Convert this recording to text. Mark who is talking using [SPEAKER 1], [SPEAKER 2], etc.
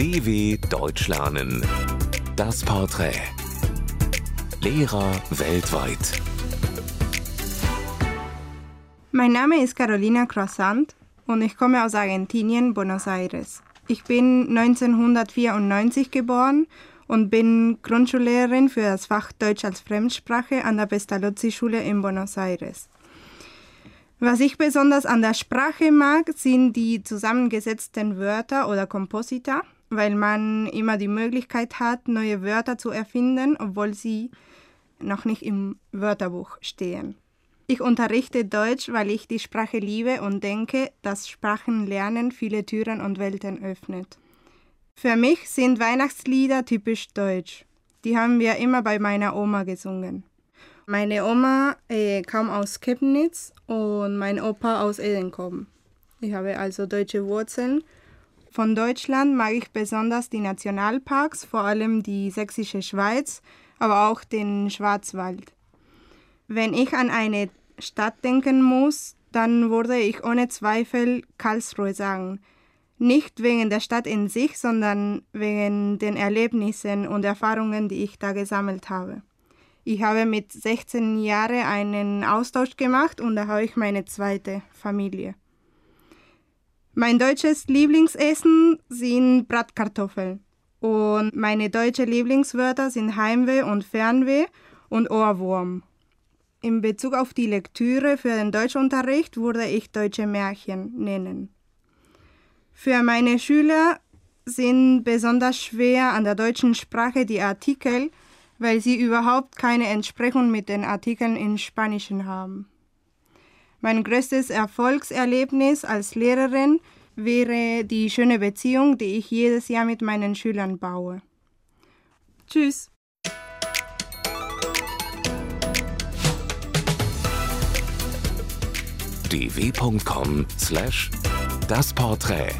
[SPEAKER 1] DW Deutsch lernen. Das Porträt. Lehrer weltweit.
[SPEAKER 2] Mein Name ist Carolina Croissant und ich komme aus Argentinien, Buenos Aires. Ich bin 1994 geboren und bin Grundschullehrerin für das Fach Deutsch als Fremdsprache an der Pestalozzi-Schule in Buenos Aires. Was ich besonders an der Sprache mag, sind die zusammengesetzten Wörter oder Komposita, weil man immer die Möglichkeit hat, neue Wörter zu erfinden, obwohl sie noch nicht im Wörterbuch stehen. Ich unterrichte Deutsch, weil ich die Sprache liebe und denke, dass Sprachenlernen viele Türen und Welten öffnet. Für mich sind Weihnachtslieder typisch deutsch. Die haben wir immer bei meiner Oma gesungen. Meine Oma äh, kam aus Kebnitz und mein Opa aus Edenkoben. Ich habe also deutsche Wurzeln. Von Deutschland mag ich besonders die Nationalparks, vor allem die Sächsische Schweiz, aber auch den Schwarzwald. Wenn ich an eine Stadt denken muss, dann würde ich ohne Zweifel Karlsruhe sagen. Nicht wegen der Stadt in sich, sondern wegen den Erlebnissen und Erfahrungen, die ich da gesammelt habe. Ich habe mit 16 Jahren einen Austausch gemacht und da habe ich meine zweite Familie. Mein deutsches Lieblingsessen sind Bratkartoffeln. Und meine deutschen Lieblingswörter sind Heimweh und Fernweh und Ohrwurm. In Bezug auf die Lektüre für den Deutschunterricht würde ich deutsche Märchen nennen. Für meine Schüler sind besonders schwer an der deutschen Sprache die Artikel, weil sie überhaupt keine Entsprechung mit den Artikeln in Spanischen haben. Mein größtes Erfolgserlebnis als Lehrerin wäre die schöne Beziehung, die ich jedes Jahr mit meinen Schülern baue. Tschüss!
[SPEAKER 1] dw.com/das Porträt